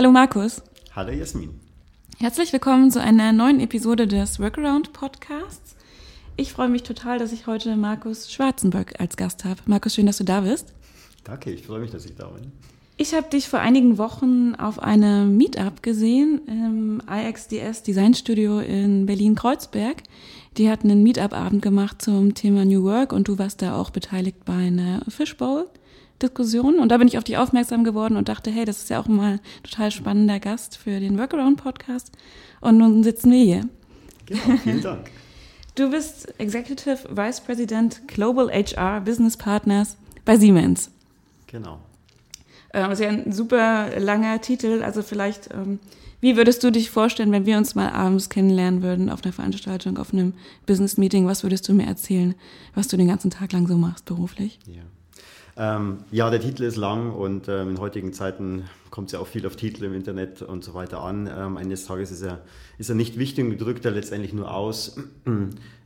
Hallo Markus. Hallo Jasmin. Herzlich willkommen zu einer neuen Episode des Workaround Podcasts. Ich freue mich total, dass ich heute Markus Schwarzenberg als Gast habe. Markus, schön, dass du da bist. Danke, ich freue mich, dass ich da bin. Ich habe dich vor einigen Wochen auf einem Meetup gesehen im IXDS Design Studio in Berlin-Kreuzberg. Die hatten einen Meetup-Abend gemacht zum Thema New Work und du warst da auch beteiligt bei einer Fishbowl. Diskussion und da bin ich auf dich aufmerksam geworden und dachte, hey, das ist ja auch mal ein total spannender Gast für den Workaround-Podcast. Und nun sitzen wir hier. Genau, vielen Dank. Du bist Executive Vice President Global HR Business Partners bei Siemens. Genau. Ähm, das ist ja ein super langer Titel. Also vielleicht, ähm, wie würdest du dich vorstellen, wenn wir uns mal abends kennenlernen würden auf einer Veranstaltung, auf einem Business Meeting? Was würdest du mir erzählen, was du den ganzen Tag lang so machst beruflich? Ja. Ähm, ja, der Titel ist lang und ähm, in heutigen Zeiten kommt es ja auch viel auf Titel im Internet und so weiter an. Ähm, eines Tages ist er, ist er nicht wichtig und drückt er letztendlich nur aus,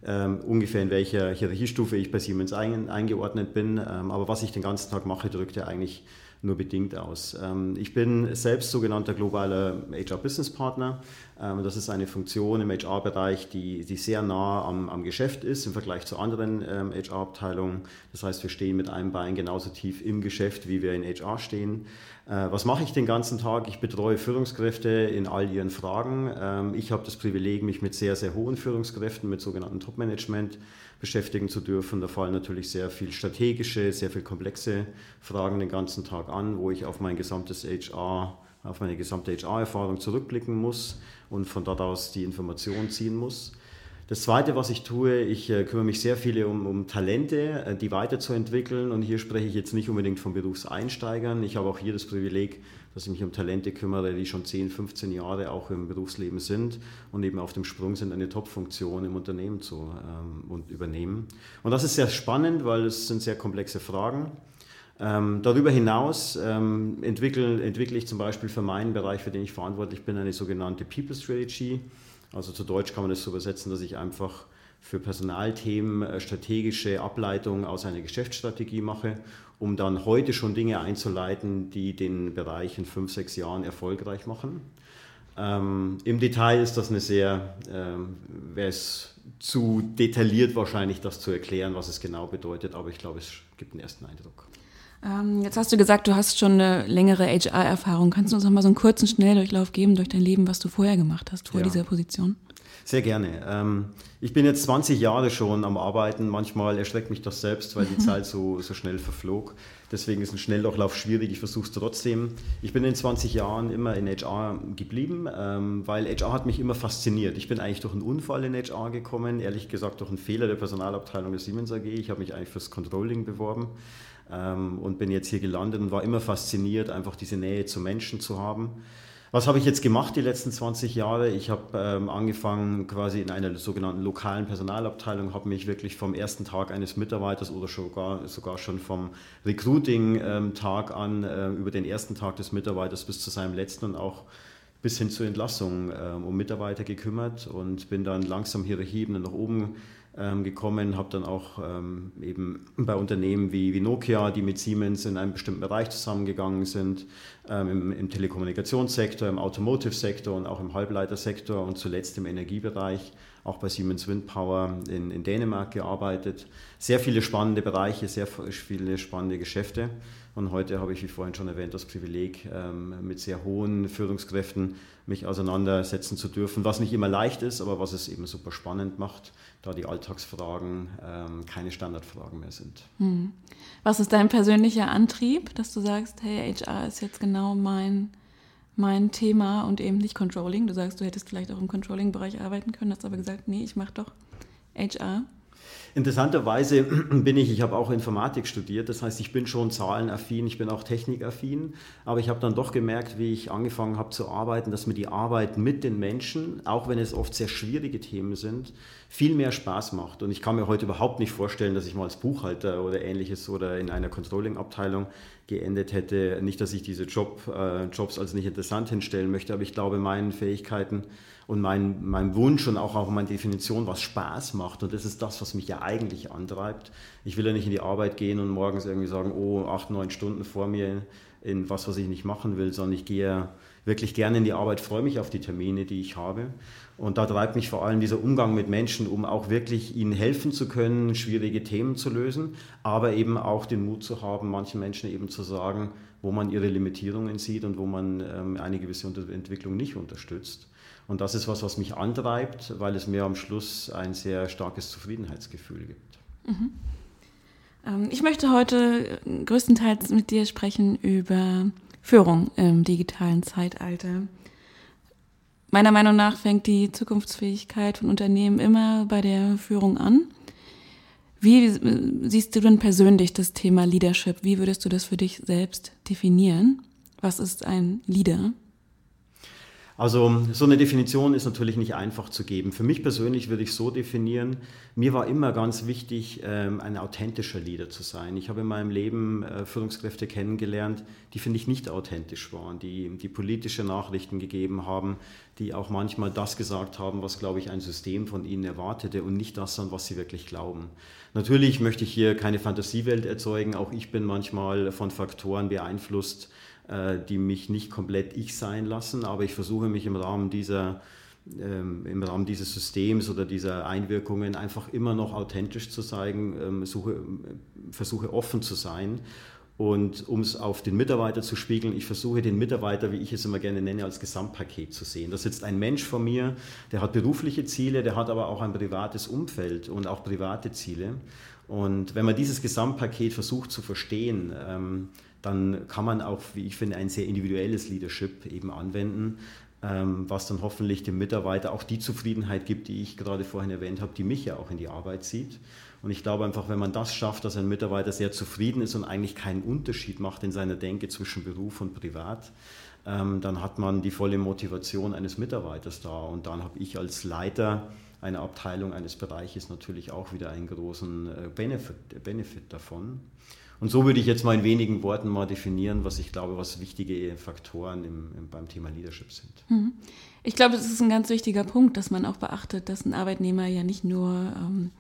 ähm, ungefähr in welcher Hierarchiestufe ich bei Siemens ein, eingeordnet bin. Ähm, aber was ich den ganzen Tag mache, drückt er eigentlich nur bedingt aus. Ähm, ich bin selbst sogenannter globaler HR-Business-Partner. Ähm, das ist eine Funktion im HR-Bereich, die, die sehr nah am, am Geschäft ist im Vergleich zu anderen HR-Abteilungen. Ähm, das heißt, wir stehen mit einem Bein genauso tief im Geschäft, wie wir in HR stehen. Äh, was mache ich den ganzen Tag? Ich betreue Führungskräfte in all ihren Fragen. Ich habe das Privileg, mich mit sehr, sehr hohen Führungskräften, mit sogenannten Top-Management beschäftigen zu dürfen. Da fallen natürlich sehr viel strategische, sehr viel komplexe Fragen den ganzen Tag an, wo ich auf mein gesamtes HR, auf meine gesamte HR-Erfahrung zurückblicken muss und von dort aus die Information ziehen muss. Das Zweite, was ich tue, ich äh, kümmere mich sehr viele um, um Talente, äh, die weiterzuentwickeln. Und hier spreche ich jetzt nicht unbedingt von Berufseinsteigern. Ich habe auch hier das Privileg, dass ich mich um Talente kümmere, die schon 10, 15 Jahre auch im Berufsleben sind und eben auf dem Sprung sind, eine Top-Funktion im Unternehmen zu ähm, und übernehmen. Und das ist sehr spannend, weil es sind sehr komplexe Fragen. Ähm, darüber hinaus ähm, entwickle, entwickle ich zum Beispiel für meinen Bereich, für den ich verantwortlich bin, eine sogenannte People Strategy. Also zu Deutsch kann man das so übersetzen, dass ich einfach für Personalthemen äh, strategische Ableitungen aus einer Geschäftsstrategie mache, um dann heute schon Dinge einzuleiten, die den Bereich in fünf, sechs Jahren erfolgreich machen. Ähm, Im Detail ist das eine sehr, ähm, wäre es zu detailliert wahrscheinlich, das zu erklären, was es genau bedeutet, aber ich glaube, es gibt einen ersten Eindruck. Ähm, jetzt hast du gesagt, du hast schon eine längere HR-Erfahrung. Kannst du uns noch mal so einen kurzen Schnelldurchlauf geben durch dein Leben, was du vorher gemacht hast, vor ja. dieser Position? Sehr gerne. Ähm, ich bin jetzt 20 Jahre schon am Arbeiten. Manchmal erschreckt mich das selbst, weil die Zeit so, so schnell verflog. Deswegen ist ein Schnelldurchlauf schwierig. Ich versuche es trotzdem. Ich bin in 20 Jahren immer in HR geblieben, ähm, weil HR hat mich immer fasziniert. Ich bin eigentlich durch einen Unfall in HR gekommen, ehrlich gesagt durch einen Fehler der Personalabteilung der Siemens AG. Ich habe mich eigentlich fürs Controlling beworben ähm, und bin jetzt hier gelandet und war immer fasziniert, einfach diese Nähe zu Menschen zu haben. Was habe ich jetzt gemacht die letzten 20 Jahre? Ich habe ähm, angefangen quasi in einer sogenannten lokalen Personalabteilung, habe mich wirklich vom ersten Tag eines Mitarbeiters oder sogar, sogar schon vom Recruiting-Tag ähm, an äh, über den ersten Tag des Mitarbeiters bis zu seinem letzten und auch bis hin zur Entlassung ähm, um Mitarbeiter gekümmert und bin dann langsam Hierarchieebene nach oben ähm, gekommen, habe dann auch ähm, eben bei Unternehmen wie, wie, Nokia, die mit Siemens in einem bestimmten Bereich zusammengegangen sind, ähm, im, im, Telekommunikationssektor, im Automotive-Sektor und auch im Halbleitersektor und zuletzt im Energiebereich, auch bei Siemens Windpower in, in Dänemark gearbeitet. Sehr viele spannende Bereiche, sehr viele spannende Geschäfte. Und heute habe ich, wie vorhin schon erwähnt, das Privileg, ähm, mit sehr hohen Führungskräften mich auseinandersetzen zu dürfen, was nicht immer leicht ist, aber was es eben super spannend macht, da die Alltagsfragen ähm, keine Standardfragen mehr sind. Hm. Was ist dein persönlicher Antrieb, dass du sagst, hey, HR ist jetzt genau mein, mein Thema und eben nicht Controlling? Du sagst, du hättest vielleicht auch im Controlling-Bereich arbeiten können, hast aber gesagt, nee, ich mache doch HR. Interessanterweise bin ich, ich habe auch Informatik studiert, das heißt, ich bin schon zahlenaffin, ich bin auch technikaffin, aber ich habe dann doch gemerkt, wie ich angefangen habe zu arbeiten, dass mir die Arbeit mit den Menschen, auch wenn es oft sehr schwierige Themen sind, viel mehr Spaß macht. Und ich kann mir heute überhaupt nicht vorstellen, dass ich mal als Buchhalter oder ähnliches oder in einer Controlling-Abteilung geendet hätte. Nicht, dass ich diese Job, äh, Jobs als nicht interessant hinstellen möchte, aber ich glaube, meinen Fähigkeiten und mein, mein Wunsch und auch, auch meine Definition, was Spaß macht. Und das ist das, was mich ja eigentlich antreibt. Ich will ja nicht in die Arbeit gehen und morgens irgendwie sagen, oh, acht, neun Stunden vor mir in was, was ich nicht machen will, sondern ich gehe wirklich gerne in die Arbeit, freue mich auf die Termine, die ich habe. Und da treibt mich vor allem dieser Umgang mit Menschen, um auch wirklich ihnen helfen zu können, schwierige Themen zu lösen, aber eben auch den Mut zu haben, manchen Menschen eben zu sagen, wo man ihre Limitierungen sieht und wo man ähm, eine gewisse Entwicklung nicht unterstützt. Und das ist was, was mich antreibt, weil es mir am Schluss ein sehr starkes Zufriedenheitsgefühl gibt. Mhm. Ähm, ich möchte heute größtenteils mit dir sprechen über Führung im digitalen Zeitalter. Meiner Meinung nach fängt die Zukunftsfähigkeit von Unternehmen immer bei der Führung an. Wie siehst du denn persönlich das Thema Leadership? Wie würdest du das für dich selbst definieren? Was ist ein Leader? Also so eine Definition ist natürlich nicht einfach zu geben. Für mich persönlich würde ich so definieren, mir war immer ganz wichtig, ähm, ein authentischer Leader zu sein. Ich habe in meinem Leben äh, Führungskräfte kennengelernt, die finde ich nicht authentisch waren, die, die politische Nachrichten gegeben haben, die auch manchmal das gesagt haben, was, glaube ich, ein System von ihnen erwartete und nicht das, an was sie wirklich glauben. Natürlich möchte ich hier keine Fantasiewelt erzeugen. Auch ich bin manchmal von Faktoren beeinflusst, die mich nicht komplett ich sein lassen, aber ich versuche mich im Rahmen dieser ähm, im Rahmen dieses Systems oder dieser Einwirkungen einfach immer noch authentisch zu zeigen, ähm, suche, versuche offen zu sein. Und um es auf den Mitarbeiter zu spiegeln, ich versuche den Mitarbeiter, wie ich es immer gerne nenne, als Gesamtpaket zu sehen. Da sitzt ein Mensch vor mir, der hat berufliche Ziele, der hat aber auch ein privates Umfeld und auch private Ziele. Und wenn man dieses Gesamtpaket versucht zu verstehen, ähm, dann kann man auch, wie ich finde, ein sehr individuelles Leadership eben anwenden, ähm, was dann hoffentlich dem Mitarbeiter auch die Zufriedenheit gibt, die ich gerade vorhin erwähnt habe, die mich ja auch in die Arbeit zieht. Und ich glaube einfach, wenn man das schafft, dass ein Mitarbeiter sehr zufrieden ist und eigentlich keinen Unterschied macht in seiner Denke zwischen Beruf und Privat, ähm, dann hat man die volle Motivation eines Mitarbeiters da. Und dann habe ich als Leiter einer Abteilung eines Bereiches natürlich auch wieder einen großen äh, Benefit, Benefit davon. Und so würde ich jetzt mal in wenigen Worten mal definieren, was ich glaube, was wichtige Faktoren im, im, beim Thema Leadership sind. Mhm. Ich glaube, das ist ein ganz wichtiger Punkt, dass man auch beachtet, dass ein Arbeitnehmer ja nicht nur ähm,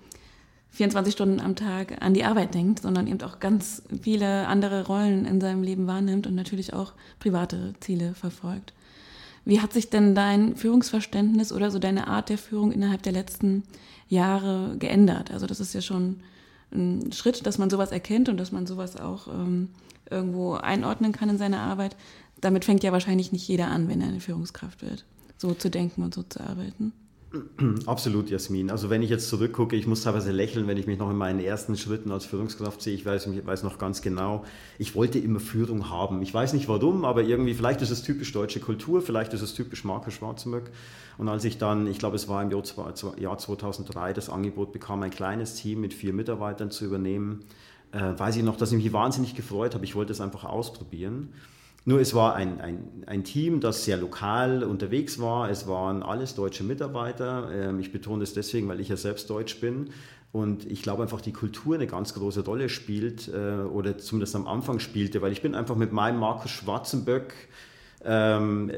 24 Stunden am Tag an die Arbeit denkt, sondern eben auch ganz viele andere Rollen in seinem Leben wahrnimmt und natürlich auch private Ziele verfolgt. Wie hat sich denn dein Führungsverständnis oder so deine Art der Führung innerhalb der letzten Jahre geändert? Also das ist ja schon ein Schritt, dass man sowas erkennt und dass man sowas auch ähm, irgendwo einordnen kann in seiner Arbeit. Damit fängt ja wahrscheinlich nicht jeder an, wenn er eine Führungskraft wird, so zu denken und so zu arbeiten. Absolut, Jasmin. Also wenn ich jetzt zurückgucke, ich muss teilweise lächeln, wenn ich mich noch in meinen ersten Schritten als Führungskraft sehe. Ich weiß, ich weiß noch ganz genau, ich wollte immer Führung haben. Ich weiß nicht warum, aber irgendwie, vielleicht ist es typisch deutsche Kultur, vielleicht ist es typisch Markus Schwarzenberg. Und als ich dann, ich glaube es war im Jahr 2003, das Angebot bekam, ein kleines Team mit vier Mitarbeitern zu übernehmen, äh, weiß ich noch, dass ich mich wahnsinnig gefreut habe. Ich wollte es einfach ausprobieren. Nur es war ein, ein, ein Team, das sehr lokal unterwegs war. Es waren alles deutsche Mitarbeiter. Ähm, ich betone das deswegen, weil ich ja selbst deutsch bin. Und ich glaube einfach, die Kultur eine ganz große Rolle spielt äh, oder zumindest am Anfang spielte, weil ich bin einfach mit meinem Markus Schwarzenböck ähm,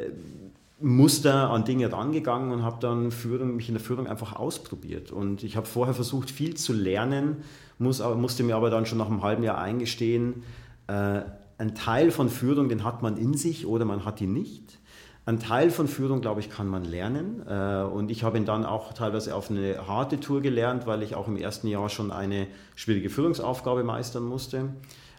Muster an Dinge rangegangen und habe dann Führung, mich in der Führung einfach ausprobiert. Und ich habe vorher versucht, viel zu lernen, muss, musste mir aber dann schon nach einem halben Jahr eingestehen, äh, ein Teil von Führung, den hat man in sich oder man hat ihn nicht. Ein Teil von Führung, glaube ich, kann man lernen. Äh, und ich habe ihn dann auch teilweise auf eine harte Tour gelernt, weil ich auch im ersten Jahr schon eine schwierige Führungsaufgabe meistern musste.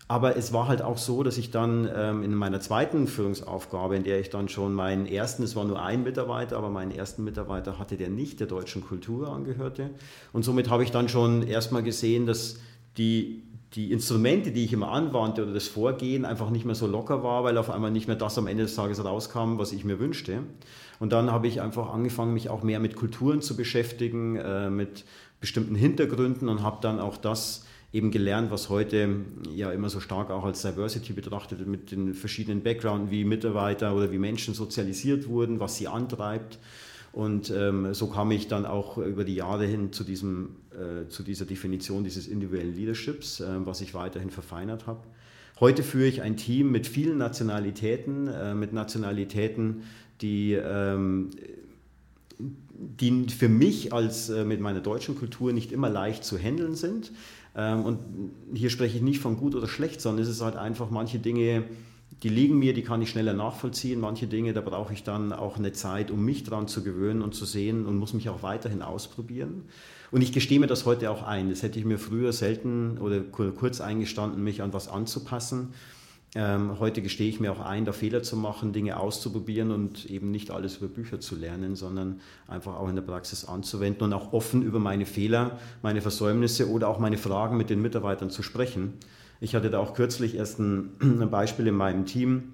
Aber es war halt auch so, dass ich dann ähm, in meiner zweiten Führungsaufgabe, in der ich dann schon meinen ersten, es war nur ein Mitarbeiter, aber meinen ersten Mitarbeiter hatte, der nicht der deutschen Kultur angehörte. Und somit habe ich dann schon erstmal gesehen, dass die die Instrumente, die ich immer anwandte oder das Vorgehen einfach nicht mehr so locker war, weil auf einmal nicht mehr das am Ende des Tages rauskam, was ich mir wünschte. Und dann habe ich einfach angefangen, mich auch mehr mit Kulturen zu beschäftigen, äh, mit bestimmten Hintergründen und habe dann auch das eben gelernt, was heute ja immer so stark auch als Diversity betrachtet wird, mit den verschiedenen Backgrounds, wie Mitarbeiter oder wie Menschen sozialisiert wurden, was sie antreibt. Und ähm, so kam ich dann auch über die Jahre hin zu, diesem, äh, zu dieser Definition dieses individuellen Leaderships, äh, was ich weiterhin verfeinert habe. Heute führe ich ein Team mit vielen Nationalitäten, äh, mit Nationalitäten, die, ähm, die für mich als äh, mit meiner deutschen Kultur nicht immer leicht zu handeln sind. Ähm, und hier spreche ich nicht von gut oder schlecht, sondern es ist halt einfach manche Dinge, die liegen mir, die kann ich schneller nachvollziehen. Manche Dinge, da brauche ich dann auch eine Zeit, um mich dran zu gewöhnen und zu sehen und muss mich auch weiterhin ausprobieren. Und ich gestehe mir das heute auch ein. Das hätte ich mir früher selten oder kurz eingestanden, mich an was anzupassen. Ähm, heute gestehe ich mir auch ein, da Fehler zu machen, Dinge auszuprobieren und eben nicht alles über Bücher zu lernen, sondern einfach auch in der Praxis anzuwenden und auch offen über meine Fehler, meine Versäumnisse oder auch meine Fragen mit den Mitarbeitern zu sprechen. Ich hatte da auch kürzlich erst ein, ein Beispiel in meinem Team.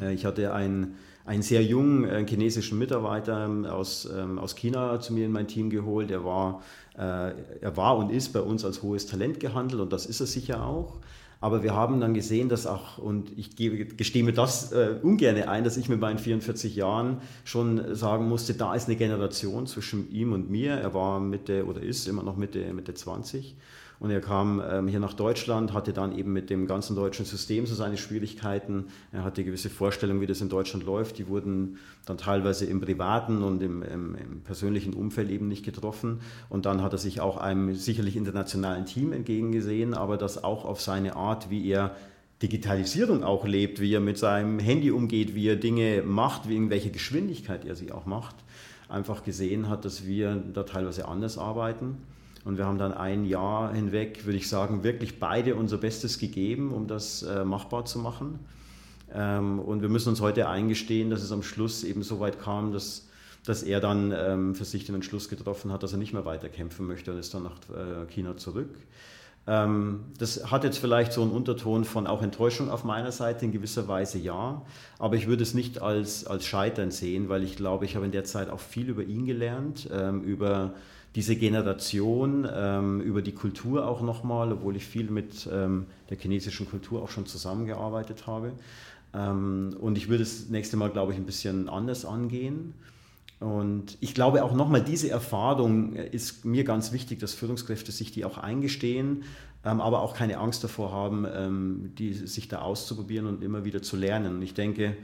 Äh, ich hatte einen, einen sehr jungen äh, chinesischen Mitarbeiter ähm, aus, ähm, aus China zu mir in mein Team geholt. Er war, äh, er war und ist bei uns als hohes Talent gehandelt und das ist er sicher auch. Aber wir haben dann gesehen, dass auch, und ich gebe, gestehe mir das äh, ungern ein, dass ich mit meinen 44 Jahren schon sagen musste, da ist eine Generation zwischen ihm und mir. Er war Mitte oder ist immer noch Mitte, Mitte 20. Und er kam ähm, hier nach Deutschland, hatte dann eben mit dem ganzen deutschen System so seine Schwierigkeiten. Er hatte gewisse Vorstellungen, wie das in Deutschland läuft. Die wurden dann teilweise im privaten und im, im, im persönlichen Umfeld eben nicht getroffen. Und dann hat er sich auch einem sicherlich internationalen Team entgegengesehen, aber das auch auf seine Art, wie er Digitalisierung auch lebt, wie er mit seinem Handy umgeht, wie er Dinge macht, wie in welcher Geschwindigkeit er sie auch macht, einfach gesehen hat, dass wir da teilweise anders arbeiten. Und wir haben dann ein Jahr hinweg, würde ich sagen, wirklich beide unser Bestes gegeben, um das äh, machbar zu machen. Ähm, und wir müssen uns heute eingestehen, dass es am Schluss eben so weit kam, dass, dass er dann ähm, für sich den Entschluss getroffen hat, dass er nicht mehr weiter kämpfen möchte und ist dann nach äh, China zurück. Ähm, das hat jetzt vielleicht so einen Unterton von auch Enttäuschung auf meiner Seite, in gewisser Weise ja. Aber ich würde es nicht als, als Scheitern sehen, weil ich glaube, ich habe in der Zeit auch viel über ihn gelernt, ähm, über diese Generation, ähm, über die Kultur auch nochmal, obwohl ich viel mit ähm, der chinesischen Kultur auch schon zusammengearbeitet habe. Ähm, und ich würde das nächste Mal, glaube ich, ein bisschen anders angehen. Und ich glaube auch nochmal, diese Erfahrung ist mir ganz wichtig, dass Führungskräfte sich die auch eingestehen, ähm, aber auch keine Angst davor haben, ähm, die, sich da auszuprobieren und immer wieder zu lernen. Und ich denke,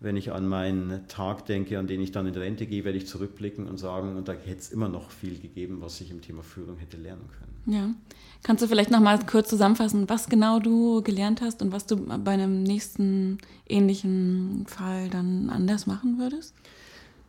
wenn ich an meinen Tag denke, an den ich dann in Rente gehe, werde ich zurückblicken und sagen, und da hätte es immer noch viel gegeben, was ich im Thema Führung hätte lernen können. Ja. Kannst du vielleicht noch mal kurz zusammenfassen, was genau du gelernt hast und was du bei einem nächsten ähnlichen Fall dann anders machen würdest?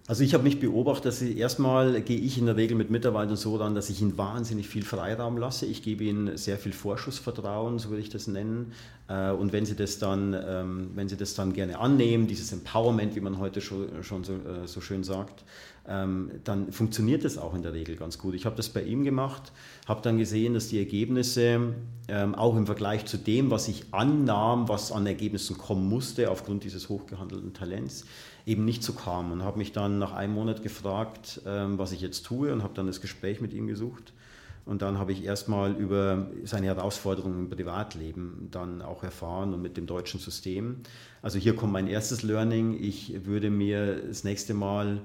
Also ich habe mich beobachtet, dass ich, erstmal gehe ich in der Regel mit Mitarbeitern so ran, dass ich ihnen wahnsinnig viel Freiraum lasse. Ich gebe ihnen sehr viel Vorschussvertrauen, so würde ich das nennen. Äh, und wenn sie das dann, ähm, wenn sie das dann gerne annehmen, dieses Empowerment, wie man heute schon, so, äh, so schön sagt, ähm, dann funktioniert das auch in der Regel ganz gut. Ich habe das bei ihm gemacht, habe dann gesehen, dass die Ergebnisse ähm, auch im Vergleich zu dem, was ich annahm, was an Ergebnissen kommen musste aufgrund dieses hochgehandelten Talents, eben nicht so kam und habe mich dann nach einem Monat gefragt, ähm, was ich jetzt tue und habe dann das Gespräch mit ihm gesucht. Und dann habe ich erstmal über seine Herausforderungen im Privatleben dann auch erfahren und mit dem deutschen System. Also hier kommt mein erstes Learning. Ich würde mir das nächste Mal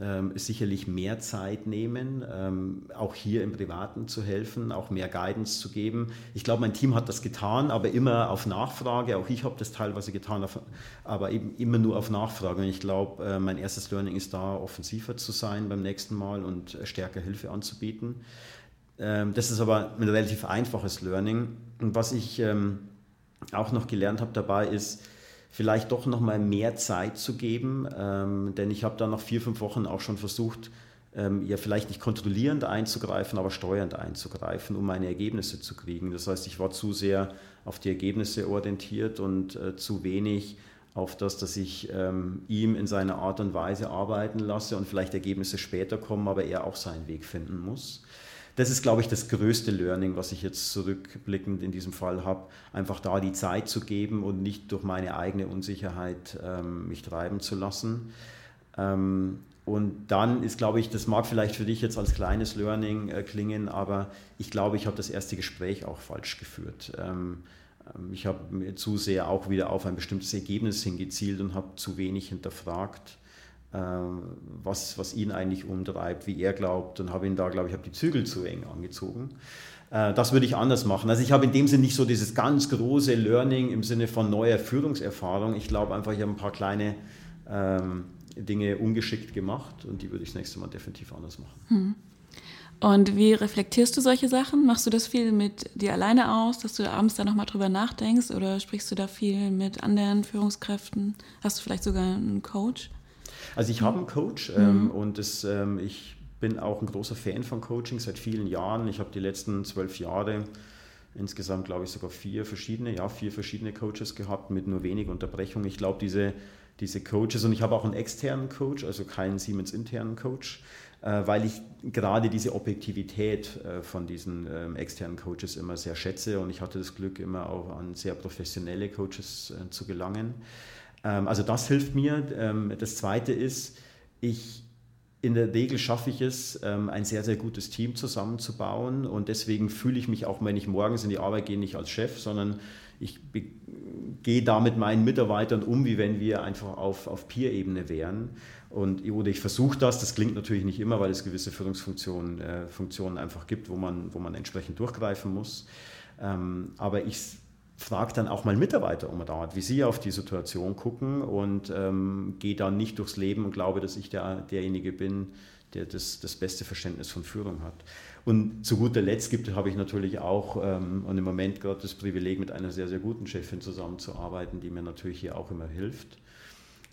ähm, sicherlich mehr Zeit nehmen, ähm, auch hier im Privaten zu helfen, auch mehr Guidance zu geben. Ich glaube, mein Team hat das getan, aber immer auf Nachfrage. Auch ich habe das teilweise getan, aber eben immer nur auf Nachfrage. Und ich glaube, äh, mein erstes Learning ist da, offensiver zu sein beim nächsten Mal und stärker Hilfe anzubieten. Ähm, das ist aber ein relativ einfaches Learning. Und was ich ähm, auch noch gelernt habe dabei ist, vielleicht doch noch mal mehr Zeit zu geben, ähm, denn ich habe da nach vier, fünf Wochen auch schon versucht, ähm, ja vielleicht nicht kontrollierend einzugreifen, aber steuernd einzugreifen, um meine Ergebnisse zu kriegen. Das heißt, ich war zu sehr auf die Ergebnisse orientiert und äh, zu wenig auf das, dass ich ähm, ihm in seiner Art und Weise arbeiten lasse und vielleicht Ergebnisse später kommen, aber er auch seinen Weg finden muss das ist, glaube ich, das größte Learning, was ich jetzt zurückblickend in diesem Fall habe. Einfach da die Zeit zu geben und nicht durch meine eigene Unsicherheit ähm, mich treiben zu lassen. Ähm, und dann ist, glaube ich, das mag vielleicht für dich jetzt als kleines Learning äh, klingen, aber ich glaube, ich habe das erste Gespräch auch falsch geführt. Ähm, ähm ich habe mir zu sehr auch wieder auf ein bestimmtes Ergebnis hingezielt und habe zu wenig hinterfragt was, was ihn eigentlich umtreibt, wie er glaubt und habe ihn da, glaube ich, habe die Zügel zu eng angezogen. Äh, das würde ich anders machen. Also ich habe in dem Sinne nicht so dieses ganz große Learning im Sinne von neuer Führungserfahrung. Ich glaube einfach, ich habe ein paar kleine ähm, Dinge ungeschickt gemacht und die würde ich das nächste Mal definitiv anders machen. Hm. Und wie reflektierst du solche Sachen? Machst du das viel mit dir alleine aus, dass du abends da nochmal drüber nachdenkst oder sprichst du da viel mit anderen Führungskräften? Hast du vielleicht sogar einen Coach? Also ich habe einen Coach ähm, mhm. und das, ähm, ich bin auch ein großer Fan von Coaching seit vielen Jahren. Ich habe die letzten zwölf Jahre insgesamt, glaube ich, sogar vier verschiedene, ja, vier verschiedene Coaches gehabt mit nur wenig Unterbrechung. Ich glaube, diese, diese Coaches und ich habe auch einen externen Coach, also keinen Siemens internen Coach, äh, weil ich gerade diese Objektivität äh, von diesen ähm, externen Coaches immer sehr schätze und ich hatte das Glück, immer auch an sehr professionelle Coaches äh, zu gelangen. Ähm, also das hilft mir. Ähm, das Zweite ist, ich in der Regel schaffe ich es, ein sehr, sehr gutes Team zusammenzubauen und deswegen fühle ich mich auch, wenn ich morgens in die Arbeit gehe, nicht als Chef, sondern ich gehe da mit meinen Mitarbeitern um, wie wenn wir einfach auf, auf Peer-Ebene wären. Und, oder ich versuche das, das klingt natürlich nicht immer, weil es gewisse Führungsfunktionen äh, Funktionen einfach gibt, wo man, wo man entsprechend durchgreifen muss. Ähm, aber ich frage dann auch mal Mitarbeiter um Rat, wie sie auf die Situation gucken und ähm, gehe dann nicht durchs Leben und glaube, dass ich der, derjenige bin, der das, das beste Verständnis von Führung hat. Und zu guter Letzt gibt, habe ich natürlich auch ähm, und im Moment gerade das Privileg, mit einer sehr, sehr guten Chefin zusammenzuarbeiten, die mir natürlich hier auch immer hilft.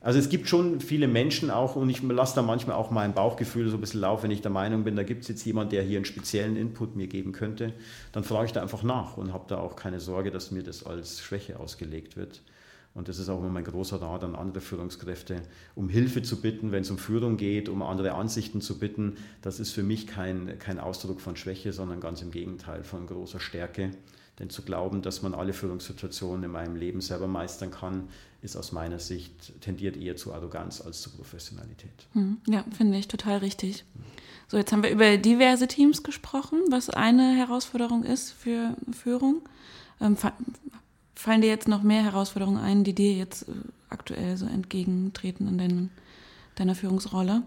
Also es gibt schon viele Menschen auch und ich lasse da manchmal auch mein Bauchgefühl so ein bisschen laufen, wenn ich der Meinung bin, da gibt es jetzt jemand, der hier einen speziellen Input mir geben könnte, dann frage ich da einfach nach und habe da auch keine Sorge, dass mir das als Schwäche ausgelegt wird. Und das ist auch immer mein großer Rat an andere Führungskräfte, um Hilfe zu bitten, wenn es um Führung geht, um andere Ansichten zu bitten. Das ist für mich kein, kein Ausdruck von Schwäche, sondern ganz im Gegenteil von großer Stärke. Denn zu glauben, dass man alle Führungssituationen in meinem Leben selber meistern kann, ist aus meiner Sicht tendiert eher zu Arroganz als zu Professionalität. Hm, ja, finde ich total richtig. So, jetzt haben wir über diverse Teams gesprochen, was eine Herausforderung ist für Führung. Ähm, Fallen dir jetzt noch mehr Herausforderungen ein, die dir jetzt äh, aktuell so entgegentreten in dein, deiner Führungsrolle?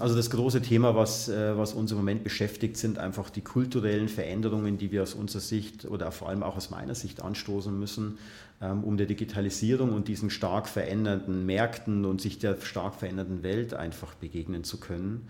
Also das große Thema, was, äh, was uns im Moment beschäftigt, sind einfach die kulturellen Veränderungen, die wir aus unserer Sicht oder vor allem auch aus meiner Sicht anstoßen müssen, ähm, um der Digitalisierung und diesen stark verändernden Märkten und sich der stark verändernden Welt einfach begegnen zu können.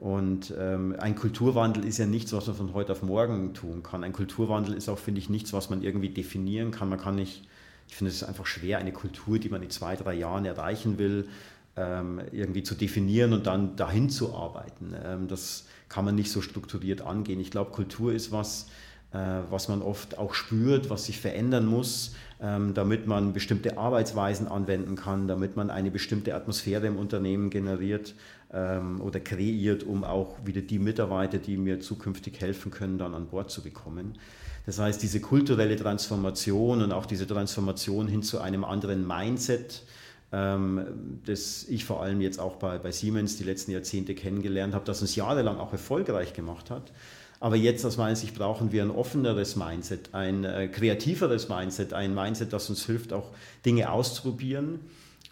Und ähm, ein Kulturwandel ist ja nichts, was man von heute auf morgen tun kann. Ein Kulturwandel ist auch, finde ich, nichts, was man irgendwie definieren kann. Man kann nicht, ich finde es einfach schwer, eine Kultur, die man in zwei, drei Jahren erreichen will, irgendwie zu definieren und dann dahin zu arbeiten. Ähm, das kann man nicht so strukturiert angehen. Ich glaube, Kultur ist was, äh, was man oft auch spürt, was sich verändern muss, ähm, damit man bestimmte Arbeitsweisen anwenden kann, damit man eine bestimmte Atmosphäre im Unternehmen generiert ähm, oder kreiert, um auch wieder die Mitarbeiter, die mir zukünftig helfen können, dann an Bord zu bekommen. Das heißt, diese kulturelle Transformation und auch diese Transformation hin zu einem anderen Mindset, ähm, das ich vor allem jetzt auch bei, bei Siemens die letzten Jahrzehnte kennengelernt habe, das uns jahrelang auch erfolgreich gemacht hat. Aber jetzt aus meiner Sicht brauchen wir ein offeneres Mindset, ein äh, kreativeres Mindset, ein Mindset, das uns hilft, auch Dinge auszuprobieren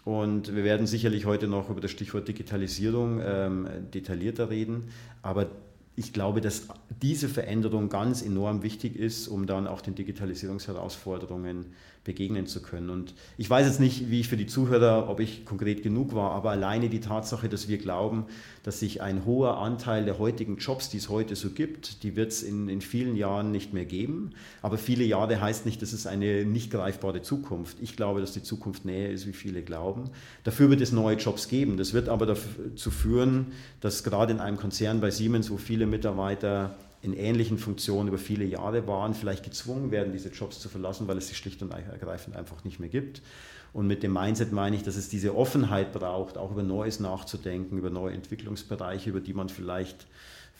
und wir werden sicherlich heute noch über das Stichwort Digitalisierung ähm, detaillierter reden. Aber ich glaube, dass diese Veränderung ganz enorm wichtig ist, um dann auch den Digitalisierungsherausforderungen begegnen zu können. Und ich weiß jetzt nicht, wie ich für die Zuhörer, ob ich konkret genug war, aber alleine die Tatsache, dass wir glauben, dass sich ein hoher Anteil der heutigen Jobs, die es heute so gibt, die wird es in, in vielen Jahren nicht mehr geben. Aber viele Jahre heißt nicht, dass es eine nicht greifbare Zukunft. Ich glaube, dass die Zukunft näher ist, wie viele glauben. Dafür wird es neue Jobs geben. Das wird aber dazu führen, dass gerade in einem Konzern bei Siemens, wo viele Mitarbeiter in ähnlichen Funktionen über viele Jahre waren, vielleicht gezwungen werden, diese Jobs zu verlassen, weil es sie schlicht und ergreifend einfach nicht mehr gibt. Und mit dem Mindset meine ich, dass es diese Offenheit braucht, auch über Neues nachzudenken, über neue Entwicklungsbereiche, über die man vielleicht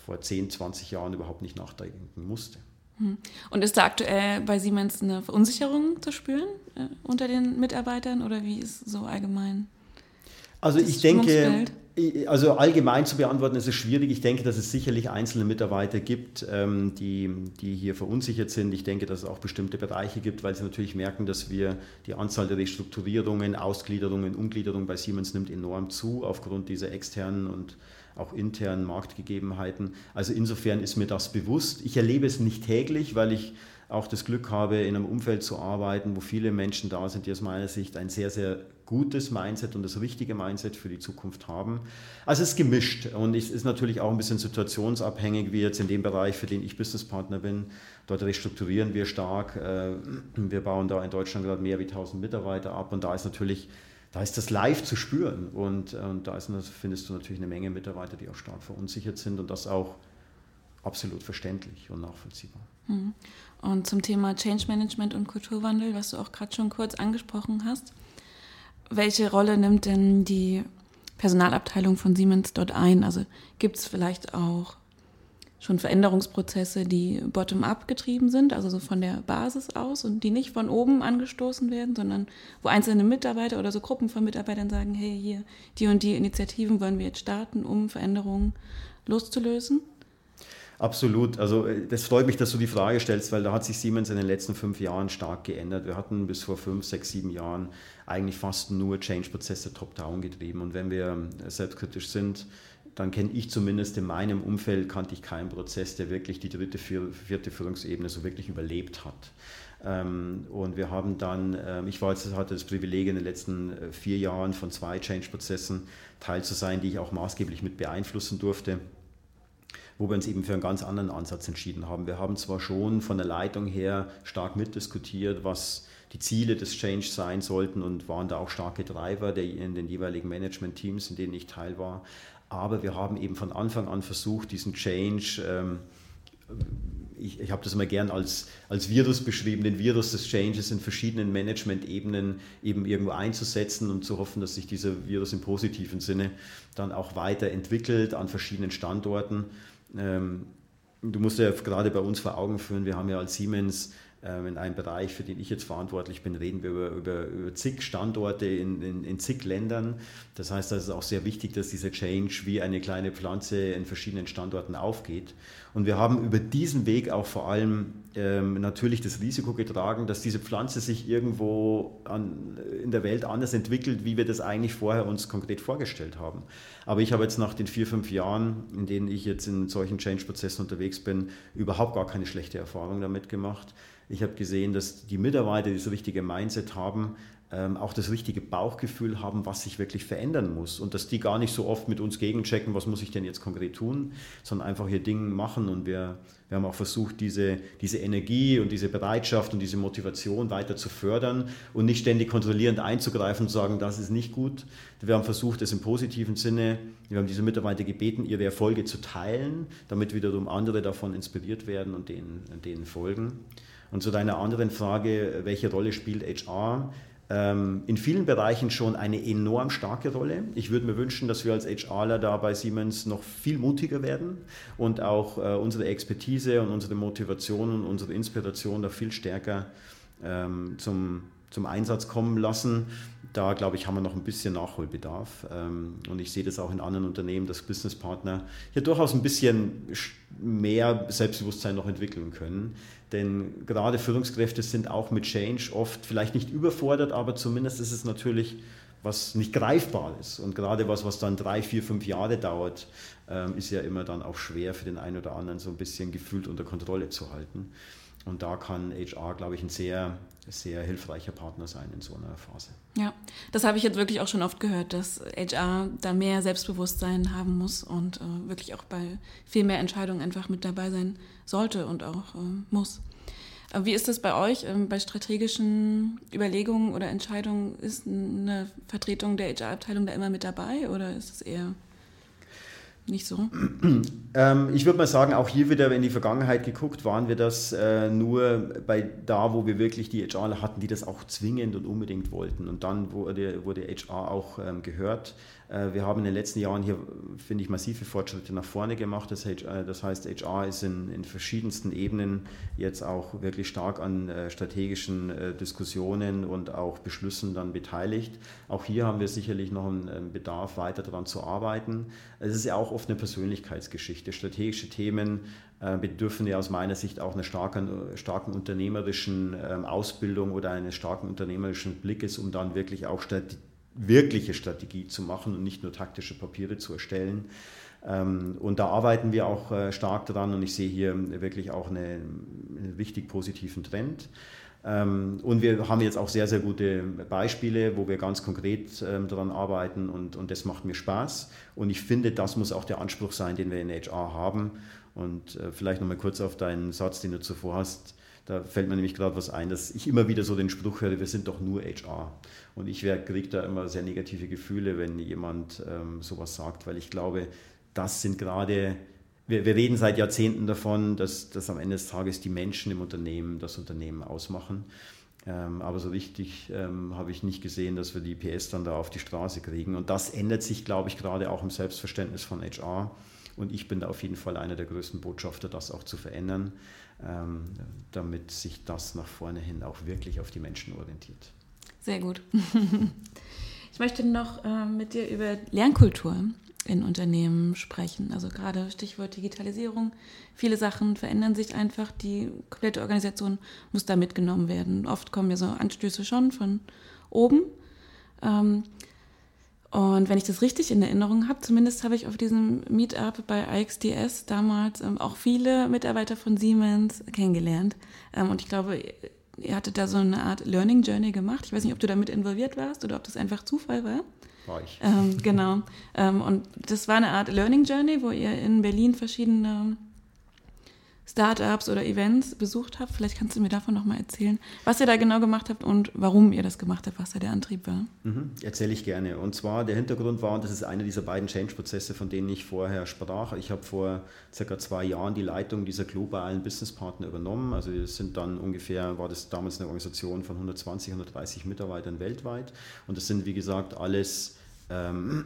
vor 10, 20 Jahren überhaupt nicht nachdenken musste. Hm. Und ist da aktuell bei Siemens eine Verunsicherung zu spüren äh, unter den Mitarbeitern oder wie ist so allgemein? Also ich denke, also allgemein zu beantworten ist es schwierig. Ich denke, dass es sicherlich einzelne Mitarbeiter gibt, ähm, die, die hier verunsichert sind. Ich denke, dass es auch bestimmte Bereiche gibt, weil sie natürlich merken, dass wir die Anzahl der Restrukturierungen, Ausgliederungen, Umgliederungen bei Siemens nimmt enorm zu aufgrund dieser externen und auch internen Marktgegebenheiten. Also insofern ist mir das bewusst. Ich erlebe es nicht täglich, weil ich auch das Glück habe, in einem Umfeld zu arbeiten, wo viele Menschen da sind, die aus meiner Sicht ein sehr, sehr gutes Mindset und das richtige Mindset für die Zukunft haben. Also es ist gemischt und es ist natürlich auch ein bisschen situationsabhängig, wie jetzt in dem Bereich, für den ich Businesspartner bin. Dort restrukturieren wir stark. Äh, wir bauen da in Deutschland gerade mehr wie 1000 Mitarbeiter ab und da ist natürlich da ist das live zu spüren und, und da ist, findest du natürlich eine Menge Mitarbeiter, die auch stark verunsichert sind und das auch absolut verständlich und nachvollziehbar. Und zum Thema Change Management und Kulturwandel, was du auch gerade schon kurz angesprochen hast, welche Rolle nimmt denn die Personalabteilung von Siemens dort ein? Also gibt es vielleicht auch schon Veränderungsprozesse, die bottom-up getrieben sind, also so von der Basis aus und die nicht von oben angestoßen werden, sondern wo einzelne Mitarbeiter oder so Gruppen von Mitarbeitern sagen, hey, hier, die und die Initiativen wollen wir jetzt starten, um Veränderungen loszulösen? Absolut. Also äh, das freut mich, dass du die Frage stellst, weil da hat sich Siemens in den letzten fünf Jahren stark geändert. Wir hatten bis vor fünf, sechs, sieben Jahren eigentlich fast nur Change-Prozesse top-down getrieben. Und wenn wir äh, selbstkritisch sind, dann kenne ich zumindest in meinem Umfeld, kannte ich keinen Prozess, der wirklich die dritte, vierte Führungsebene so wirklich überlebt hat. Ähm, und wir haben dann, ähm, ich war jetzt, hatte das Privileg in den letzten äh, vier Jahren von zwei Change-Prozessen Teil zu sein, die ich auch maßgeblich mit beeinflussen durfte wo wir uns eben für einen ganz anderen Ansatz entschieden haben. Wir haben zwar schon von der Leitung her stark mitdiskutiert, was die Ziele des Change sein sollten und waren da auch starke Treiber in den jeweiligen Management-Teams, in denen ich Teil war. Aber wir haben eben von Anfang an versucht, diesen Change, ähm, ich, ich habe das immer gern als, als Virus beschrieben, den Virus des Changes in verschiedenen Management-Ebenen eben irgendwo einzusetzen und zu hoffen, dass sich dieser Virus im positiven Sinne dann auch weiterentwickelt an verschiedenen Standorten. Ähm, du musst ja gerade bei uns vor Augen führen, wir haben ja als Siemens in einem Bereich, für den ich jetzt verantwortlich bin, reden wir über, über, über zig Standorte in, in, in zig Ländern. Das heißt, das ist auch sehr wichtig, dass dieser Change wie eine kleine Pflanze in verschiedenen Standorten aufgeht. Und wir haben über diesen Weg auch vor allem ähm, natürlich das Risiko getragen, dass diese Pflanze sich irgendwo an, in der Welt anders entwickelt, wie wir das eigentlich vorher uns konkret vorgestellt haben. Aber ich habe jetzt nach den vier, fünf Jahren, in denen ich jetzt in solchen Change-Prozessen unterwegs bin, überhaupt gar keine schlechte Erfahrung damit gemacht. Ich habe gesehen, dass die Mitarbeiter, die das richtige Mindset haben, ähm, auch das richtige Bauchgefühl haben, was sich wirklich verändern muss. Und dass die gar nicht so oft mit uns gegenchecken, was muss ich denn jetzt konkret tun, sondern einfach hier Dinge machen. Und wir, wir haben auch versucht, diese, diese Energie und diese Bereitschaft und diese Motivation weiter zu fördern und nicht ständig kontrollierend einzugreifen und zu sagen, das ist nicht gut. Wir haben versucht, es im positiven Sinne, wir haben diese Mitarbeiter gebeten, ihre Erfolge zu teilen, damit wiederum andere davon inspiriert werden und denen, denen folgen. Und zu deiner anderen Frage, welche Rolle spielt HR? Ähm, in vielen Bereichen schon eine enorm starke Rolle. Ich würde mir wünschen, dass wir als HRler da bei Siemens noch viel mutiger werden und auch äh, unsere Expertise und unsere Motivation und unsere Inspiration da viel stärker ähm, zum, zum Einsatz kommen lassen. Da, glaube ich, haben wir noch ein bisschen Nachholbedarf. Ähm, und ich sehe das auch in anderen Unternehmen, dass Businesspartner hier durchaus ein bisschen mehr Selbstbewusstsein noch entwickeln können. Denn gerade Führungskräfte sind auch mit Change oft vielleicht nicht überfordert, aber zumindest ist es natürlich was nicht greifbar ist. Und gerade was, was dann drei, vier, fünf Jahre dauert, ähm, ist ja immer dann auch schwer für den einen oder anderen so ein bisschen gefühlt unter Kontrolle zu halten. Und da kann HR, glaube ich, ein sehr, sehr hilfreicher Partner sein in so einer Phase. Ja, das habe ich jetzt wirklich auch schon oft gehört, dass HR da mehr Selbstbewusstsein haben muss und äh, wirklich auch bei viel mehr Entscheidungen einfach mit dabei sein sollte und auch äh, muss. Aber wie ist das bei euch ähm, bei strategischen Überlegungen oder Entscheidungen? Ist eine Vertretung der HR-Abteilung da immer mit dabei oder ist es eher nicht so? Ähm, ich würde mal sagen, auch hier wieder in die Vergangenheit geguckt, waren wir das äh, nur bei da, wo wir wirklich die HR hatten, die das auch zwingend und unbedingt wollten. Und dann wurde, wurde HR auch ähm, gehört. Äh, wir haben in den letzten Jahren hier, finde ich, massive Fortschritte nach vorne gemacht. Das, HR, das heißt, HR ist in, in, verschiedensten Ebenen jetzt auch wirklich stark an äh, strategischen äh, Diskussionen und auch Beschlüssen dann beteiligt. Auch hier haben wir sicherlich noch einen Bedarf, weiter daran zu arbeiten. Es ist ja auch oft eine Persönlichkeitsgeschichte. Strategische Themen bedürfen ja aus meiner Sicht auch einer starken, starken unternehmerischen ähm, Ausbildung oder eines starken unternehmerischen Blickes, um dann wirklich auch wirkliche Strategie zu machen und nicht nur taktische Papiere zu erstellen. Ähm, und da arbeiten wir auch äh, stark dran und ich sehe hier wirklich auch eine, einen wichtig positiven Trend. Ähm, und wir haben jetzt auch sehr, sehr gute Beispiele, wo wir ganz konkret ähm, daran arbeiten und, und das macht mir Spaß. Und ich finde, das muss auch der Anspruch sein, den wir in HR haben. Und äh, vielleicht nochmal kurz auf deinen Satz, den du zuvor hast. Da fällt mir nämlich gerade was ein, dass ich immer wieder so den Spruch höre, wir sind doch nur HR. Und ich kriege da immer sehr negative Gefühle, wenn jemand ähm, sowas sagt, weil ich glaube, das sind gerade wir, wir, reden seit Jahrzehnten davon, dass, dass am Ende des Tages die Menschen im Unternehmen das Unternehmen ausmachen. Ähm, aber so richtig ähm, habe ich nicht gesehen, dass wir die PS dann da auf die Straße kriegen. Und das ändert sich, glaube ich, gerade auch im Selbstverständnis von HR. Und ich bin da auf jeden Fall einer der größten Botschafter, das auch zu verändern, ähm, damit sich das nach vorne hin auch wirklich auf die Menschen orientiert. Sehr gut. Ich möchte noch äh, mit dir über Lernkultur in Unternehmen sprechen. Also gerade Stichwort Digitalisierung. Viele Sachen verändern sich einfach. Die komplette Organisation muss da mitgenommen werden. Oft kommen ja so Anstöße schon von oben. Ähm, und wenn ich das richtig in Erinnerung habe, zumindest habe ich auf diesem Meetup bei IXDS damals ähm, auch viele Mitarbeiter von Siemens kennengelernt. Ähm, und ich glaube, ihr hattet da so eine Art Learning Journey gemacht. Ich weiß nicht, ob du damit involviert warst oder ob das einfach Zufall war war ich. Ähm, genau. Ähm, und das war eine Art Learning Journey, wo ihr in Berlin verschiedene Startups oder Events besucht habt. Vielleicht kannst du mir davon nochmal erzählen, was ihr da genau gemacht habt und warum ihr das gemacht habt, was da der Antrieb war. Mhm, Erzähle ich gerne. Und zwar der Hintergrund war, und das ist einer dieser beiden Change-Prozesse, von denen ich vorher sprach. Ich habe vor circa zwei Jahren die Leitung dieser globalen Businesspartner übernommen. Also es sind dann ungefähr, war das damals eine Organisation von 120, 130 Mitarbeitern weltweit. Und das sind, wie gesagt, alles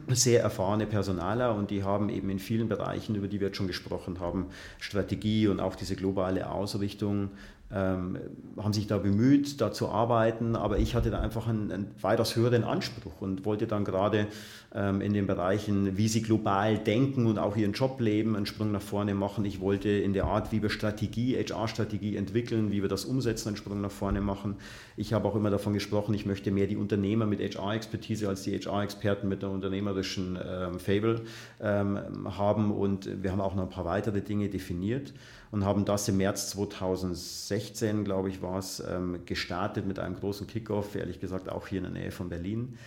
sehr erfahrene Personaler und die haben eben in vielen Bereichen, über die wir jetzt schon gesprochen haben, Strategie und auch diese globale Ausrichtung ähm, haben sich da bemüht, da zu arbeiten, aber ich hatte da einfach einen, einen weitaus höheren Anspruch und wollte dann gerade ähm, in den Bereichen, wie sie global denken und auch ihren Job leben, einen Sprung nach vorne machen. Ich wollte in der Art, wie wir Strategie, HR-Strategie entwickeln, wie wir das umsetzen, einen Sprung nach vorne machen. Ich habe auch immer davon gesprochen, ich möchte mehr die Unternehmer mit HR-Expertise als die HR-Experten mit einer unternehmerischen ähm, Fable ähm, haben und wir haben auch noch ein paar weitere Dinge definiert und haben das im März 2016, glaube ich, war es, ähm, gestartet mit einem großen Kickoff, ehrlich gesagt auch hier in der Nähe von Berlin.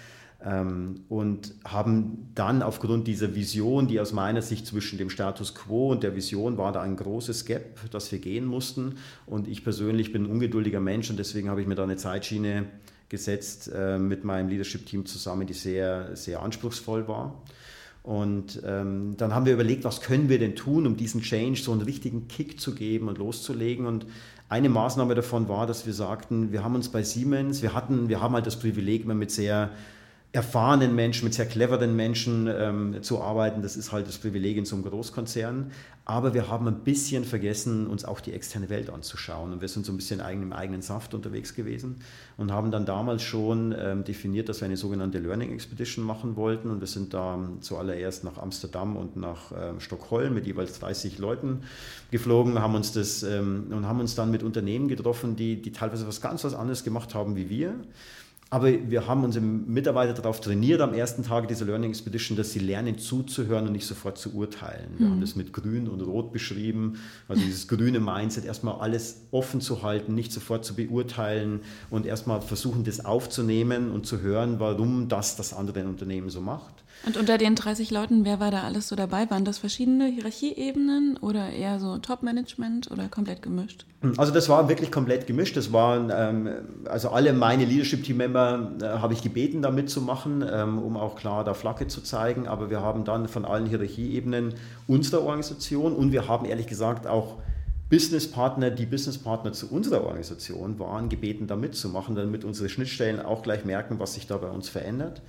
Ähm, und haben dann aufgrund dieser Vision, die aus meiner Sicht zwischen dem Status quo und der Vision war da ein großes Gap, das wir gehen mussten. Und ich persönlich bin ein ungeduldiger Mensch und deswegen habe ich mir da eine Zeitschiene gesetzt äh, mit meinem Leadership-Team zusammen, die sehr, sehr anspruchsvoll war. Und ähm, dann haben wir überlegt, was können wir denn tun, um diesen Change so einen richtigen Kick zu geben und loszulegen. Und eine Maßnahme davon war, dass wir sagten, wir haben uns bei Siemens, wir hatten, wir haben halt das Privileg, immer mit sehr erfahrenen Menschen, mit sehr cleveren Menschen ähm, zu arbeiten. Das ist halt das Privileg in so einem Großkonzern. Aber wir haben ein bisschen vergessen, uns auch die externe Welt anzuschauen. Und wir sind so ein bisschen im eigenen Saft unterwegs gewesen und haben dann damals schon ähm, definiert, dass wir eine sogenannte Learning Expedition machen wollten. Und wir sind da ähm, zuallererst nach Amsterdam und nach ähm, Stockholm mit jeweils 30 Leuten geflogen, haben uns das ähm, und haben uns dann mit Unternehmen getroffen, die, die teilweise was ganz was anderes gemacht haben wie wir aber wir haben unsere Mitarbeiter darauf trainiert am ersten Tag dieser Learning Expedition, dass sie lernen zuzuhören und nicht sofort zu urteilen. Wir mhm. haben das mit Grün und Rot beschrieben. Also dieses grüne Mindset, erstmal alles offen zu halten, nicht sofort zu beurteilen und erstmal versuchen, das aufzunehmen und zu hören, warum das das andere Unternehmen so macht. Und unter den 30 Leuten, wer war da alles so dabei? Waren das verschiedene Hierarchieebenen oder eher so Top-Management oder komplett gemischt? Also das war wirklich komplett gemischt. Das waren ähm, also alle meine Leadership-Team-Member äh, habe ich gebeten, da mitzumachen, ähm, um auch klar da Flagge zu zeigen. Aber wir haben dann von allen Hierarchieebenen unserer Organisation und wir haben ehrlich gesagt auch Businesspartner, die Businesspartner zu unserer Organisation waren, gebeten, da mitzumachen, damit unsere Schnittstellen auch gleich merken, was sich da bei uns verändert.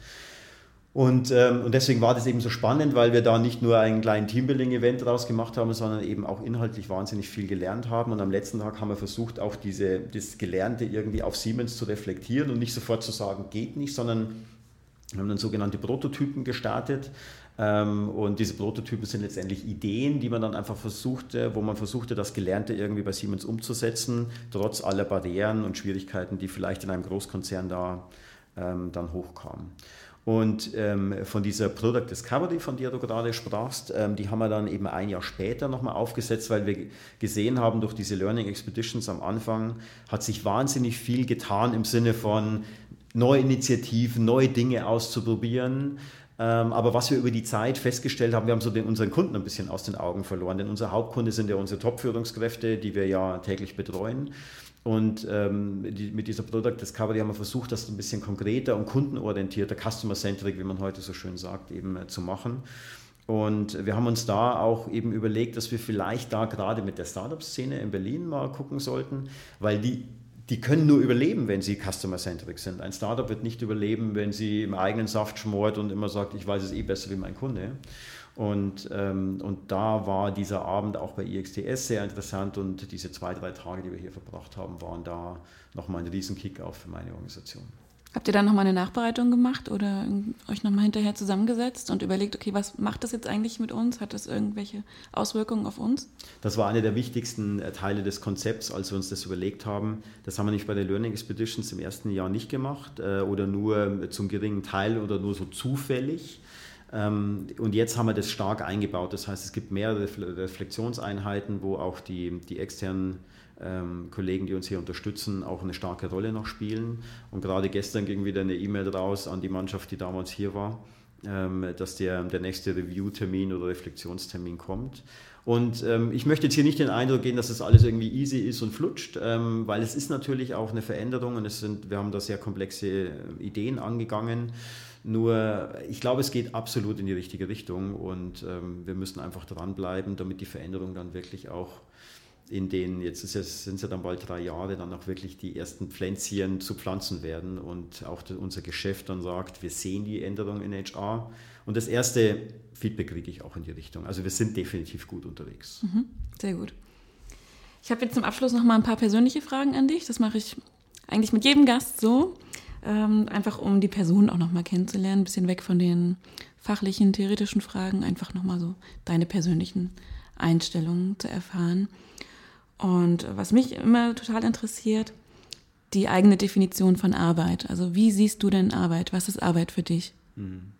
Und, ähm, und deswegen war das eben so spannend, weil wir da nicht nur einen kleinen Teambuilding-Event daraus gemacht haben, sondern eben auch inhaltlich wahnsinnig viel gelernt haben. Und am letzten Tag haben wir versucht, auch diese, das Gelernte irgendwie auf Siemens zu reflektieren und nicht sofort zu sagen, geht nicht, sondern wir haben dann sogenannte Prototypen gestartet. Ähm, und diese Prototypen sind letztendlich Ideen, die man dann einfach versuchte, wo man versuchte, das Gelernte irgendwie bei Siemens umzusetzen, trotz aller Barrieren und Schwierigkeiten, die vielleicht in einem Großkonzern da ähm, dann hochkam. Und ähm, von dieser Product Discovery, von der du gerade sprachst, ähm, die haben wir dann eben ein Jahr später nochmal aufgesetzt, weil wir gesehen haben, durch diese Learning Expeditions am Anfang hat sich wahnsinnig viel getan im Sinne von neue Initiativen, neue Dinge auszuprobieren. Ähm, aber was wir über die Zeit festgestellt haben, wir haben so den, unseren Kunden ein bisschen aus den Augen verloren, denn unser Hauptkunde sind ja unsere Top-Führungskräfte, die wir ja täglich betreuen. Und ähm, die, mit dieser Product Discovery haben wir versucht, das ein bisschen konkreter und kundenorientierter, customer-centric, wie man heute so schön sagt, eben äh, zu machen. Und wir haben uns da auch eben überlegt, dass wir vielleicht da gerade mit der Startup-Szene in Berlin mal gucken sollten, weil die die können nur überleben, wenn sie customer-centric sind. Ein Startup wird nicht überleben, wenn sie im eigenen Saft schmort und immer sagt, ich weiß es eh besser wie mein Kunde. Und, ähm, und da war dieser Abend auch bei IXTS sehr interessant und diese zwei, drei Tage, die wir hier verbracht haben, waren da nochmal ein riesen Kick-Off für meine Organisation. Habt ihr dann nochmal eine Nachbereitung gemacht oder euch nochmal hinterher zusammengesetzt und überlegt, okay, was macht das jetzt eigentlich mit uns? Hat das irgendwelche Auswirkungen auf uns? Das war einer der wichtigsten äh, Teile des Konzepts, als wir uns das überlegt haben. Das haben wir nicht bei den Learning Expeditions im ersten Jahr nicht gemacht äh, oder nur zum geringen Teil oder nur so zufällig. Ähm, und jetzt haben wir das stark eingebaut. Das heißt, es gibt mehrere Reflexionseinheiten, wo auch die, die externen ähm, Kollegen, die uns hier unterstützen, auch eine starke Rolle noch spielen. Und gerade gestern ging wieder eine E-Mail raus an die Mannschaft, die damals hier war, ähm, dass der, der nächste Review-Termin oder Reflexionstermin kommt. Und ähm, ich möchte jetzt hier nicht den Eindruck gehen, dass das alles irgendwie easy ist und flutscht, ähm, weil es ist natürlich auch eine Veränderung und es sind, wir haben da sehr komplexe äh, Ideen angegangen. Nur ich glaube, es geht absolut in die richtige Richtung und ähm, wir müssen einfach dranbleiben, damit die Veränderung dann wirklich auch in den, jetzt sind es ja dann bald drei Jahre, dann auch wirklich die ersten Pflänzchen zu pflanzen werden und auch unser Geschäft dann sagt, wir sehen die Änderung in HR. Und das erste Feedback kriege ich auch in die Richtung. Also wir sind definitiv gut unterwegs. Mhm, sehr gut. Ich habe jetzt zum Abschluss noch mal ein paar persönliche Fragen an dich. Das mache ich eigentlich mit jedem Gast so, ähm, einfach um die Person auch noch mal kennenzulernen, ein bisschen weg von den fachlichen, theoretischen Fragen, einfach noch mal so deine persönlichen Einstellungen zu erfahren. Und was mich immer total interessiert, die eigene Definition von Arbeit. Also wie siehst du denn Arbeit? Was ist Arbeit für dich? Hm.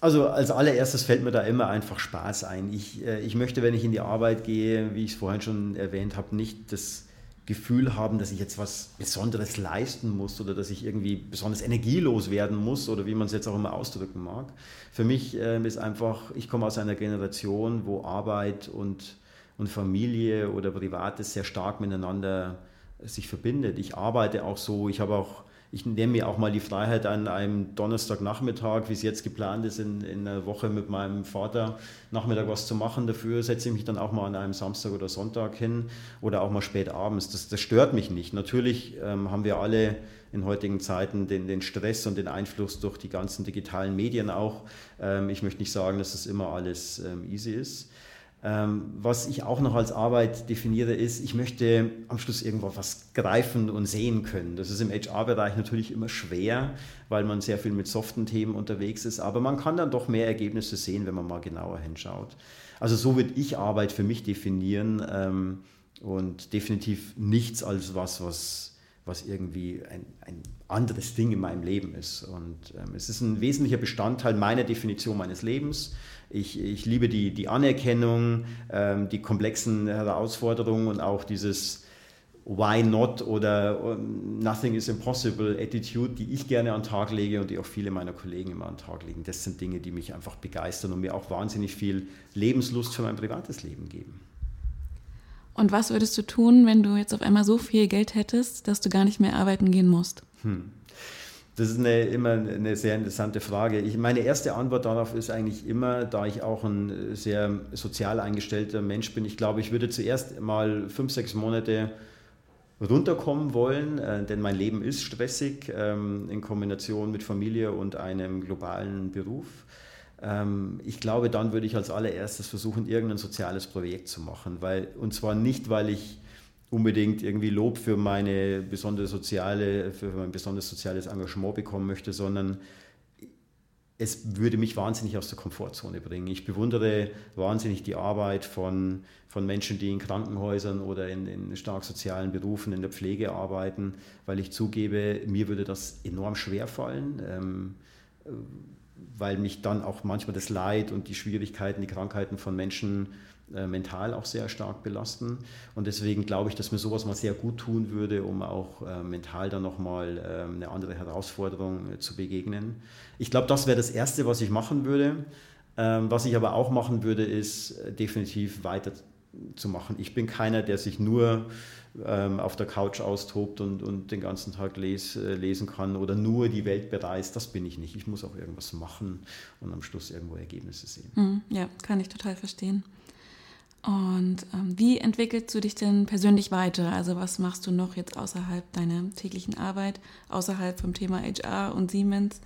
Also als allererstes fällt mir da immer einfach Spaß ein. Ich, äh, ich möchte, wenn ich in die Arbeit gehe, wie ich es vorhin schon erwähnt habe, nicht das Gefühl haben, dass ich jetzt was Besonderes leisten muss oder dass ich irgendwie besonders energielos werden muss oder wie man es jetzt auch immer ausdrücken mag. Für mich äh, ist einfach, ich komme aus einer Generation, wo Arbeit und und Familie oder Privates sehr stark miteinander sich verbindet. Ich arbeite auch so, ich habe auch, ich nehme mir auch mal die Freiheit an einem Donnerstagnachmittag, wie es jetzt geplant ist, in, in einer Woche mit meinem Vater Nachmittag was zu machen. Dafür setze ich mich dann auch mal an einem Samstag oder Sonntag hin oder auch mal spät abends. Das, das stört mich nicht. Natürlich ähm, haben wir alle in heutigen Zeiten den, den Stress und den Einfluss durch die ganzen digitalen Medien auch. Ähm, ich möchte nicht sagen, dass das immer alles ähm, easy ist. Ähm, was ich auch noch als Arbeit definiere, ist, ich möchte am Schluss irgendwo was greifen und sehen können. Das ist im HR-Bereich natürlich immer schwer, weil man sehr viel mit soften Themen unterwegs ist, aber man kann dann doch mehr Ergebnisse sehen, wenn man mal genauer hinschaut. Also so würde ich Arbeit für mich definieren ähm, und definitiv nichts als was, was, was irgendwie ein, ein anderes Ding in meinem Leben ist. Und ähm, es ist ein wesentlicher Bestandteil meiner Definition meines Lebens ich, ich liebe die, die Anerkennung, ähm, die komplexen Herausforderungen und auch dieses Why not oder um, Nothing is impossible Attitude, die ich gerne an den Tag lege und die auch viele meiner Kollegen immer an den Tag legen. Das sind Dinge, die mich einfach begeistern und mir auch wahnsinnig viel Lebenslust für mein privates Leben geben. Und was würdest du tun, wenn du jetzt auf einmal so viel Geld hättest, dass du gar nicht mehr arbeiten gehen musst? Hm. Das ist eine, immer eine sehr interessante Frage. Ich, meine erste Antwort darauf ist eigentlich immer, da ich auch ein sehr sozial eingestellter Mensch bin, ich glaube, ich würde zuerst mal fünf, sechs Monate runterkommen wollen, äh, denn mein Leben ist stressig ähm, in Kombination mit Familie und einem globalen Beruf. Ähm, ich glaube, dann würde ich als allererstes versuchen, irgendein soziales Projekt zu machen, weil, und zwar nicht, weil ich unbedingt irgendwie Lob für meine besondere soziale, für mein besonders soziales Engagement bekommen möchte, sondern es würde mich wahnsinnig aus der Komfortzone bringen. Ich bewundere wahnsinnig die Arbeit von, von Menschen, die in Krankenhäusern oder in, in stark sozialen Berufen in der Pflege arbeiten, weil ich zugebe, mir würde das enorm schwer fallen, ähm, weil mich dann auch manchmal das Leid und die Schwierigkeiten, die Krankheiten von Menschen äh, mental auch sehr stark belasten. Und deswegen glaube ich, dass mir sowas mal sehr gut tun würde, um auch äh, mental dann nochmal äh, eine andere Herausforderung äh, zu begegnen. Ich glaube, das wäre das Erste, was ich machen würde. Ähm, was ich aber auch machen würde, ist definitiv weiter zu machen. Ich bin keiner, der sich nur ähm, auf der Couch austobt und, und den ganzen Tag les, äh, lesen kann oder nur die Welt bereist. Das bin ich nicht. Ich muss auch irgendwas machen und am Schluss irgendwo Ergebnisse sehen. Mhm, ja, kann ich total verstehen. Und ähm, wie entwickelst du dich denn persönlich weiter? Also was machst du noch jetzt außerhalb deiner täglichen Arbeit, außerhalb vom Thema HR und Siemens?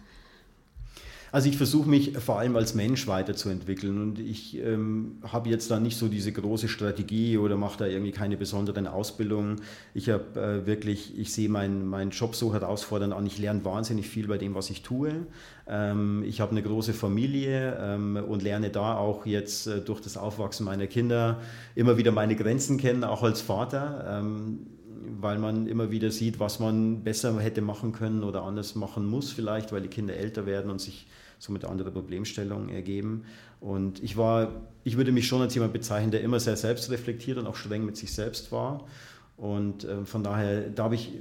Also ich versuche mich vor allem als Mensch weiterzuentwickeln und ich ähm, habe jetzt da nicht so diese große Strategie oder mache da irgendwie keine besonderen Ausbildungen. Ich habe äh, wirklich, ich sehe meinen mein Job so herausfordernd an. Ich lerne wahnsinnig viel bei dem, was ich tue. Ähm, ich habe eine große Familie ähm, und lerne da auch jetzt äh, durch das Aufwachsen meiner Kinder immer wieder meine Grenzen kennen, auch als Vater ähm, weil man immer wieder sieht, was man besser hätte machen können oder anders machen muss, vielleicht, weil die Kinder älter werden und sich somit andere Problemstellungen ergeben. Und ich war, ich würde mich schon als jemand bezeichnen, der immer sehr selbstreflektiert und auch streng mit sich selbst war. Und äh, von daher, da habe ich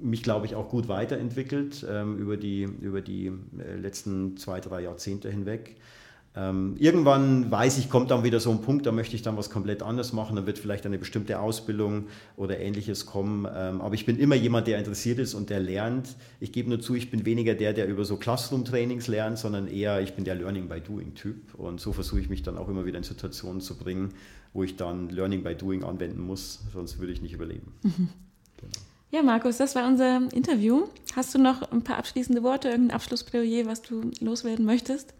mich, glaube ich, auch gut weiterentwickelt ähm, über die, über die äh, letzten zwei, drei Jahrzehnte hinweg. Ähm, irgendwann weiß ich, kommt dann wieder so ein Punkt, da möchte ich dann was komplett anderes machen, dann wird vielleicht eine bestimmte Ausbildung oder ähnliches kommen. Ähm, aber ich bin immer jemand, der interessiert ist und der lernt. Ich gebe nur zu, ich bin weniger der, der über so Classroom-Trainings lernt, sondern eher, ich bin der Learning by Doing-Typ. Und so versuche ich mich dann auch immer wieder in Situationen zu bringen, wo ich dann Learning by Doing anwenden muss, sonst würde ich nicht überleben. Ja, Markus, das war unser Interview. Hast du noch ein paar abschließende Worte, irgendein Abschlussplädoyer, was du loswerden möchtest?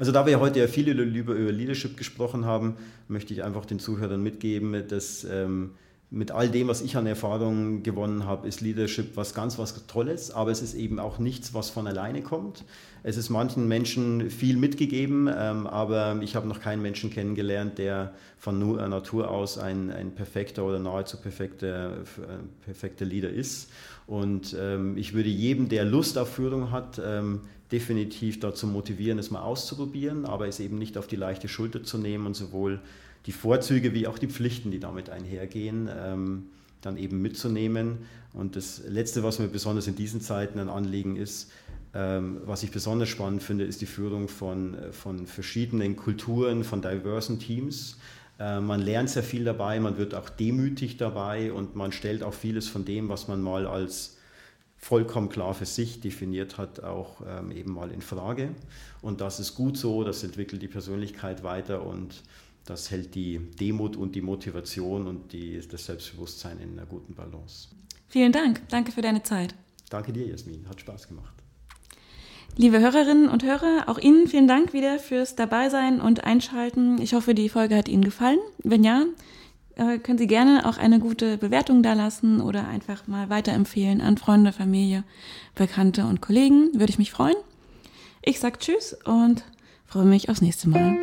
Also da wir heute ja viel über Leadership gesprochen haben, möchte ich einfach den Zuhörern mitgeben, dass ähm, mit all dem, was ich an Erfahrungen gewonnen habe, ist Leadership was ganz was Tolles, aber es ist eben auch nichts, was von alleine kommt. Es ist manchen Menschen viel mitgegeben, ähm, aber ich habe noch keinen Menschen kennengelernt, der von äh, Natur aus ein, ein perfekter oder nahezu perfekter, äh, perfekter Leader ist. Und ähm, ich würde jedem, der Lust auf Führung hat, ähm, definitiv dazu motivieren, es mal auszuprobieren, aber es eben nicht auf die leichte Schulter zu nehmen und sowohl die Vorzüge wie auch die Pflichten, die damit einhergehen, ähm, dann eben mitzunehmen. Und das Letzte, was mir besonders in diesen Zeiten ein Anliegen ist, ähm, was ich besonders spannend finde, ist die Führung von, von verschiedenen Kulturen, von diversen Teams. Äh, man lernt sehr viel dabei, man wird auch demütig dabei und man stellt auch vieles von dem, was man mal als vollkommen klar für sich definiert hat, auch ähm, eben mal in Frage. Und das ist gut so, das entwickelt die Persönlichkeit weiter und das hält die Demut und die Motivation und die, das Selbstbewusstsein in einer guten Balance. Vielen Dank. Danke für deine Zeit. Danke dir, Jasmin. Hat Spaß gemacht. Liebe Hörerinnen und Hörer, auch Ihnen vielen Dank wieder fürs Dabeisein und Einschalten. Ich hoffe, die Folge hat Ihnen gefallen. Wenn ja, äh, können Sie gerne auch eine gute Bewertung dalassen oder einfach mal weiterempfehlen an Freunde, Familie, Bekannte und Kollegen. Würde ich mich freuen. Ich sage Tschüss und freue mich aufs nächste Mal.